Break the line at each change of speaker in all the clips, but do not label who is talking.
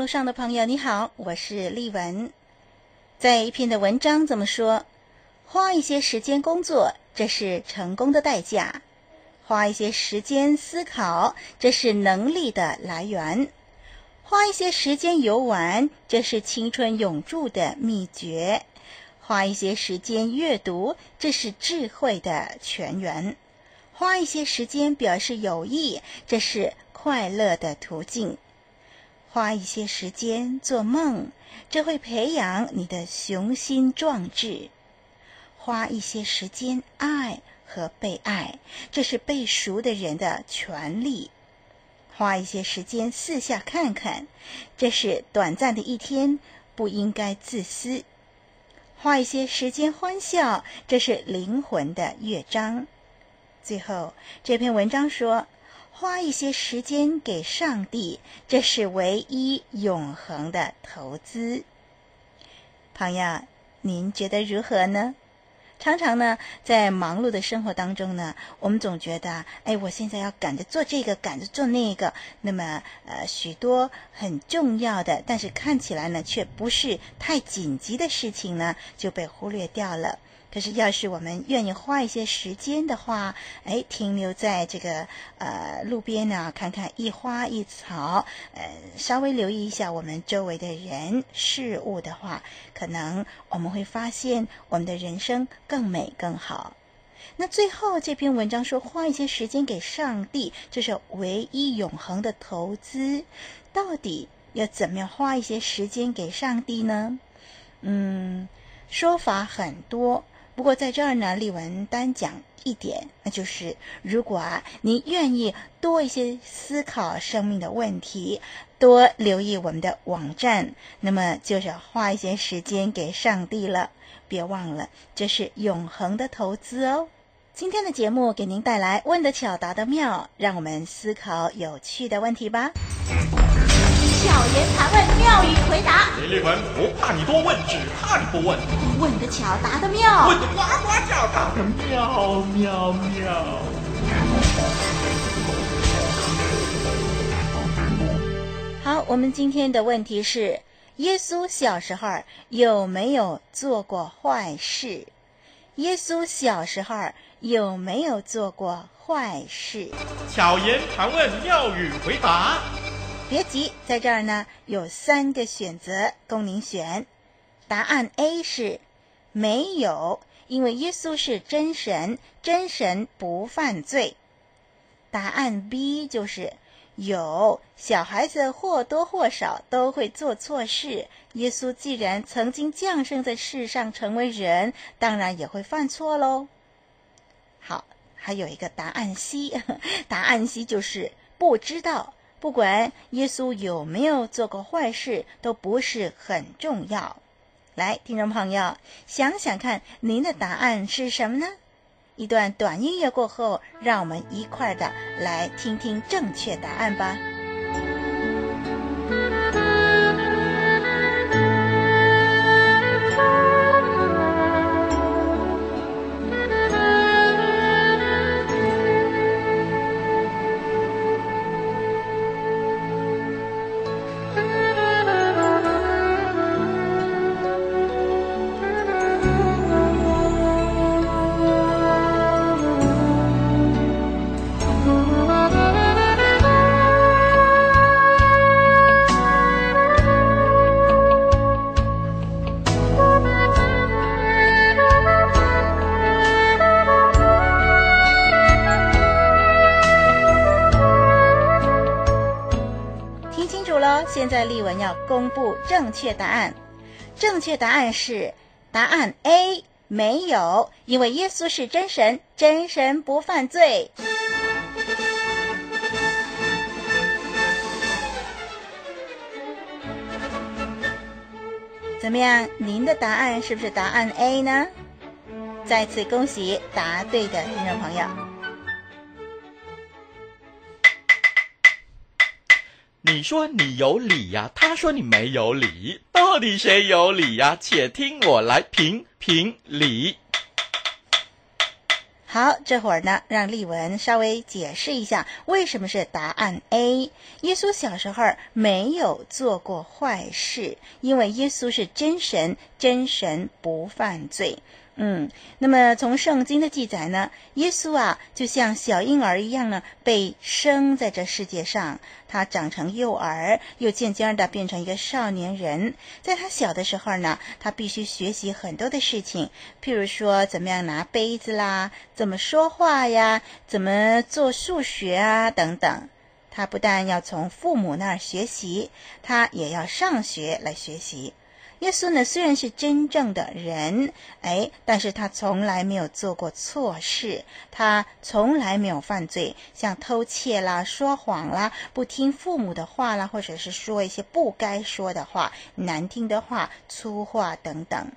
络上的朋友，你好，我是丽文。在一篇的文章怎么说？花一些时间工作，这是成功的代价；花一些时间思考，这是能力的来源；花一些时间游玩，这是青春永驻的秘诀；花一些时间阅读，这是智慧的泉源；花一些时间表示友谊，这是快乐的途径。花一些时间做梦，这会培养你的雄心壮志；花一些时间爱和被爱，这是被赎的人的权利；花一些时间四下看看，这是短暂的一天，不应该自私；花一些时间欢笑，这是灵魂的乐章。最后，这篇文章说。花一些时间给上帝，这是唯一永恒的投资。朋友，您觉得如何呢？常常呢，在忙碌的生活当中呢，我们总觉得，哎，我现在要赶着做这个，赶着做那个，那么呃，许多很重要的，但是看起来呢，却不是太紧急的事情呢，就被忽略掉了。可是，要是我们愿意花一些时间的话，哎，停留在这个呃路边呢，看看一花一草，呃，稍微留意一下我们周围的人事物的话，可能我们会发现我们的人生更美更好。那最后这篇文章说，花一些时间给上帝，这是唯一永恒的投资。到底要怎么样花一些时间给上帝呢？嗯，说法很多。不过在这儿呢，丽文单讲一点，那就是如果啊，您愿意多一些思考生命的问题，多留意我们的网站，那么就是花一些时间给上帝了。别忘了，这是永恒的投资哦。今天的节目给您带来问得巧，答得妙，让我们思考有趣的问题吧。
巧言盘问，妙语回答。
李丽文不怕你多问，只怕你不问。
问得巧，答得妙。
问得呱呱叫，答得妙妙妙。
好，我们今天的问题是：耶稣小时候有没有做过坏事？耶稣小时候有没有做过坏事？
巧言盘问，妙语回答。
别急，在这儿呢，有三个选择供您选。答案 A 是没有，因为耶稣是真神，真神不犯罪。答案 B 就是有，小孩子或多或少都会做错事。耶稣既然曾经降生在世上成为人，当然也会犯错喽。好，还有一个答案 C，答案 C 就是不知道。不管耶稣有没有做过坏事，都不是很重要。来，听众朋友，想想看，您的答案是什么呢？一段短音乐过后，让我们一块儿的来听听正确答案吧。现在丽文要公布正确答案，正确答案是答案 A，没有，因为耶稣是真神，真神不犯罪。怎么样？您的答案是不是答案 A 呢？再次恭喜答对的听众朋友。
你说你有理呀，他说你没有理，到底谁有理呀？且听我来评评理。
好，这会儿呢，让丽文稍微解释一下为什么是答案 A。耶稣小时候没有做过坏事，因为耶稣是真神，真神不犯罪。嗯，那么从圣经的记载呢，耶稣啊，就像小婴儿一样呢，被生在这世界上。他长成幼儿，又渐渐的变成一个少年人。在他小的时候呢，他必须学习很多的事情，譬如说怎么样拿杯子啦，怎么说话呀，怎么做数学啊等等。他不但要从父母那儿学习，他也要上学来学习。耶稣呢，虽然是真正的人，哎，但是他从来没有做过错事，他从来没有犯罪，像偷窃啦、说谎啦、不听父母的话啦，或者是说一些不该说的话、难听的话、粗话等等。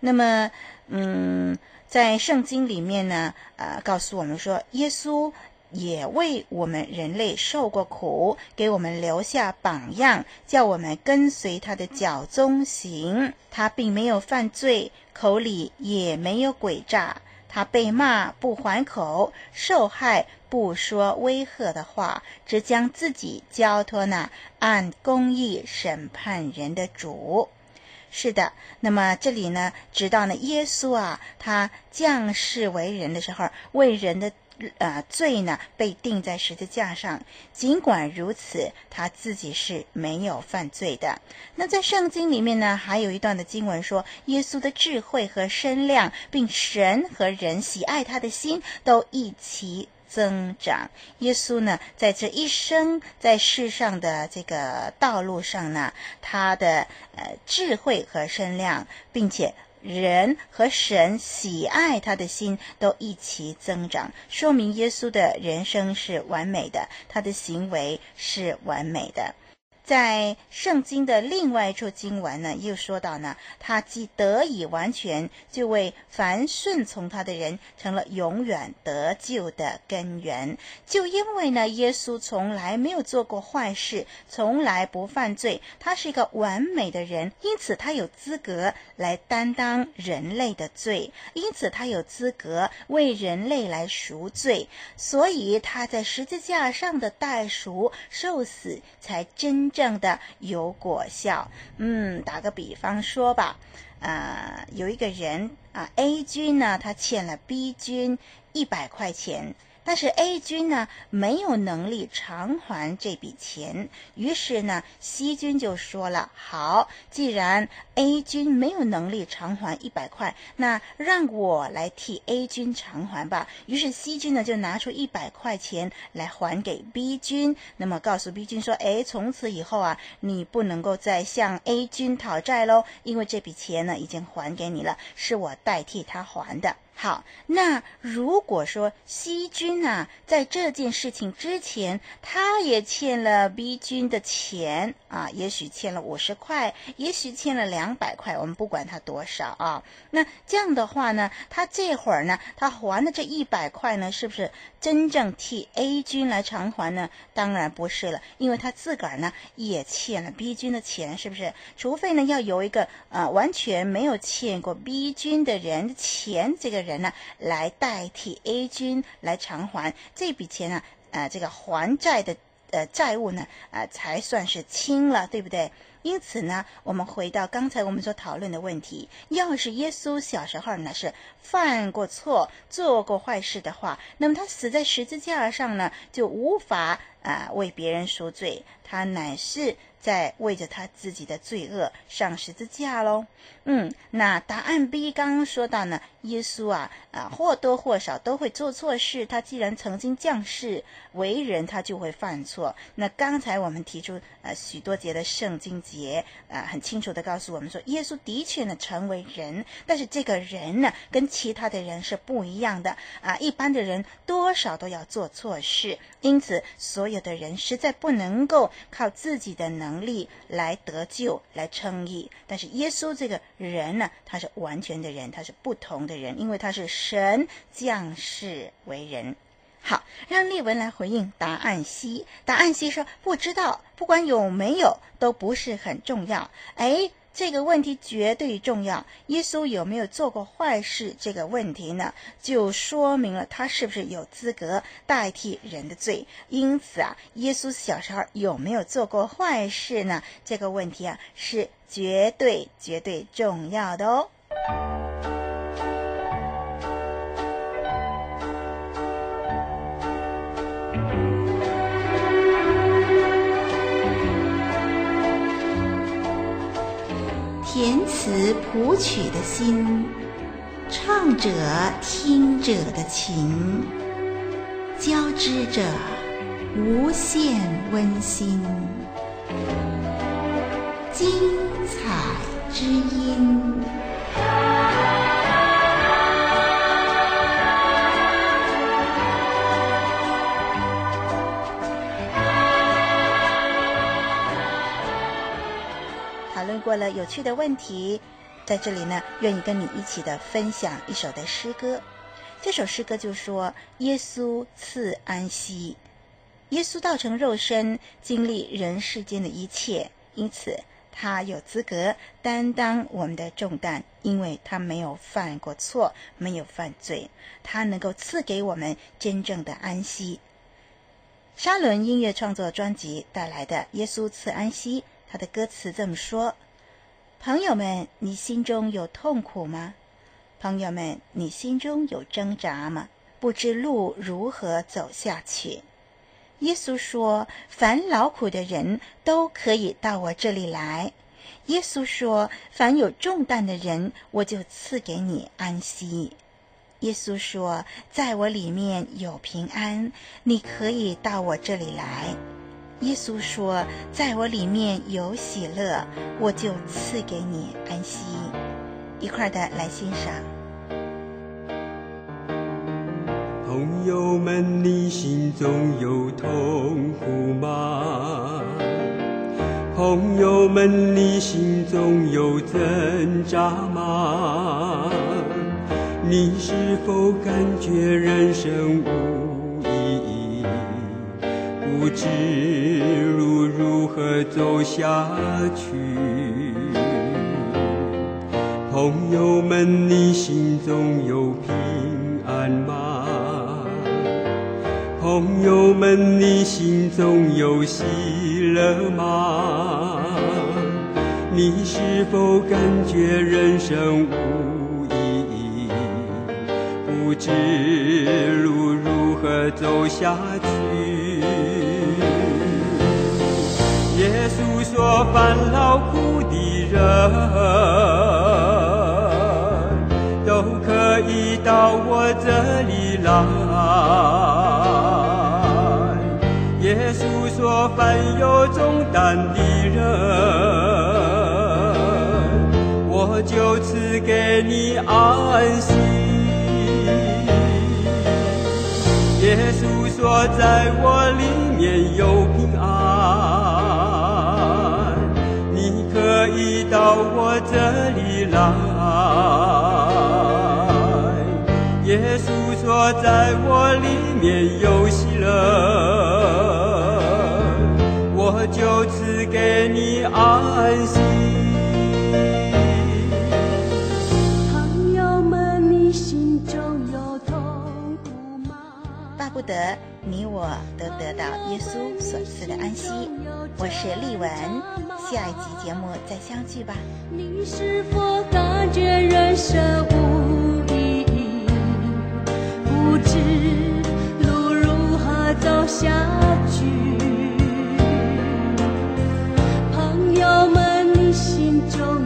那么，嗯，在圣经里面呢，呃，告诉我们说，耶稣。也为我们人类受过苦，给我们留下榜样，叫我们跟随他的脚踪行。他并没有犯罪，口里也没有诡诈。他被骂不还口，受害不说威吓的话，只将自己交托那按公义审判人的主。是的，那么这里呢，直到呢耶稣啊，他降世为人的时候，为人的。呃，罪呢被钉在十字架上。尽管如此，他自己是没有犯罪的。那在圣经里面呢，还有一段的经文说，耶稣的智慧和身量，并神和人喜爱他的心，都一起增长。耶稣呢，在这一生在世上的这个道路上呢，他的呃智慧和身量，并且。人和神喜爱他的心都一起增长，说明耶稣的人生是完美的，他的行为是完美的。在圣经的另外一处经文呢，又说到呢，他既得以完全，就为凡顺从他的人成了永远得救的根源。就因为呢，耶稣从来没有做过坏事，从来不犯罪，他是一个完美的人，因此他有资格来担当人类的罪，因此他有资格为人类来赎罪，所以他在十字架上的代赎受死，才真。正样的有果效，嗯，打个比方说吧，呃，有一个人啊，A 君呢，他欠了 B 君一百块钱。但是 A 君呢，没有能力偿还这笔钱，于是呢，C 君就说了：“好，既然 A 君没有能力偿还一百块，那让我来替 A 君偿还吧。”于是 C 君呢就拿出一百块钱来还给 B 君，那么告诉 B 君说：“哎，从此以后啊，你不能够再向 A 君讨债喽，因为这笔钱呢已经还给你了，是我代替他还的。”好，那如果说 C 君啊，在这件事情之前，他也欠了 B 君的钱啊，也许欠了五十块，也许欠了两百块，我们不管他多少啊。那这样的话呢，他这会儿呢，他还的这一百块呢，是不是真正替 A 君来偿还呢？当然不是了，因为他自个儿呢也欠了 B 君的钱，是不是？除非呢，要有一个呃完全没有欠过 B 君的人的钱，这个人。呢，来代替 A 君来偿还这笔钱呢？呃，这个还债的呃债务呢，呃，才算是清了，对不对？因此呢，我们回到刚才我们所讨论的问题：要是耶稣小时候呢是犯过错、做过坏事的话，那么他死在十字架上呢，就无法啊为别人赎罪，他乃是在为着他自己的罪恶上十字架喽。嗯，那答案 B 刚刚说到呢，耶稣啊啊或多或少都会做错事。他既然曾经降世为人，他就会犯错。那刚才我们提出呃许多节的圣经节啊，很清楚的告诉我们说，耶稣的确呢成为人，但是这个人呢跟其他的人是不一样的啊。一般的人多少都要做错事，因此所有的人实在不能够靠自己的能能力来得救、来称义。但是耶稣这个。人呢，他是完全的人，他是不同的人，因为他是神降世为人。好，让丽文来回应答案 C。答案 C 说不知道，不管有没有都不是很重要。哎，这个问题绝对重要。耶稣有没有做过坏事？这个问题呢，就说明了他是不是有资格代替人的罪。因此啊，耶稣小时候有没有做过坏事呢？这个问题啊是。绝对绝对重要的哦！
词谱曲的心，唱者听者的情，交织着无限温馨。精彩之音。
过了有趣的问题，在这里呢，愿意跟你一起的分享一首的诗歌。这首诗歌就说：耶稣赐安息，耶稣道成肉身，经历人世间的一切，因此。他有资格担当我们的重担，因为他没有犯过错，没有犯罪。他能够赐给我们真正的安息。沙伦音乐创作专辑带来的《耶稣赐安息》，他的歌词这么说：“朋友们，你心中有痛苦吗？朋友们，你心中有挣扎吗？不知路如何走下去？”耶稣说：“凡劳苦的人都可以到我这里来。”耶稣说：“凡有重担的人，我就赐给你安息。”耶稣说：“在我里面有平安，你可以到我这里来。”耶稣说：“在我里面有喜乐，我就赐给你安息。”一块的来欣赏。
朋友们，你心中有痛苦吗？朋友们，你心中有挣扎吗？你是否感觉人生无，不知路如何走下去？朋友们，你心中有平安吗？朋友们，你心中有喜乐吗？你是否感觉人生无意义，不知路如何走下去？稣说：“凡劳苦的人，都可以到我这里来。”耶稣说：“凡有重担的人，我就赐给你安息。”耶稣说：“在我里面有平安，你到我这里来。”耶稣说：“在我里面有喜乐。”我就赐给你安息。
朋友们，你心中有痛苦吗？
巴不得你我都得到耶稣所赐的安息。我是丽文，下一集节目再相聚吧。
你是否感觉人生无意义？不知如何走下去？
朋友们，心中。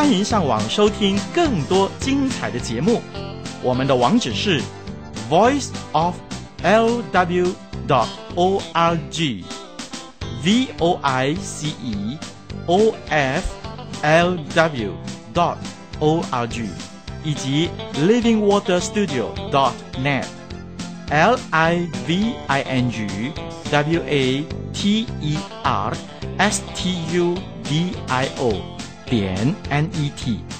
欢迎上网收听更多精彩的节目。我们的网址是 voice of l w dot o r g v o i c e o f l w dot o r g 以及 living water studio dot net l i v i n g w a t e r s t u d i o 点 n e t。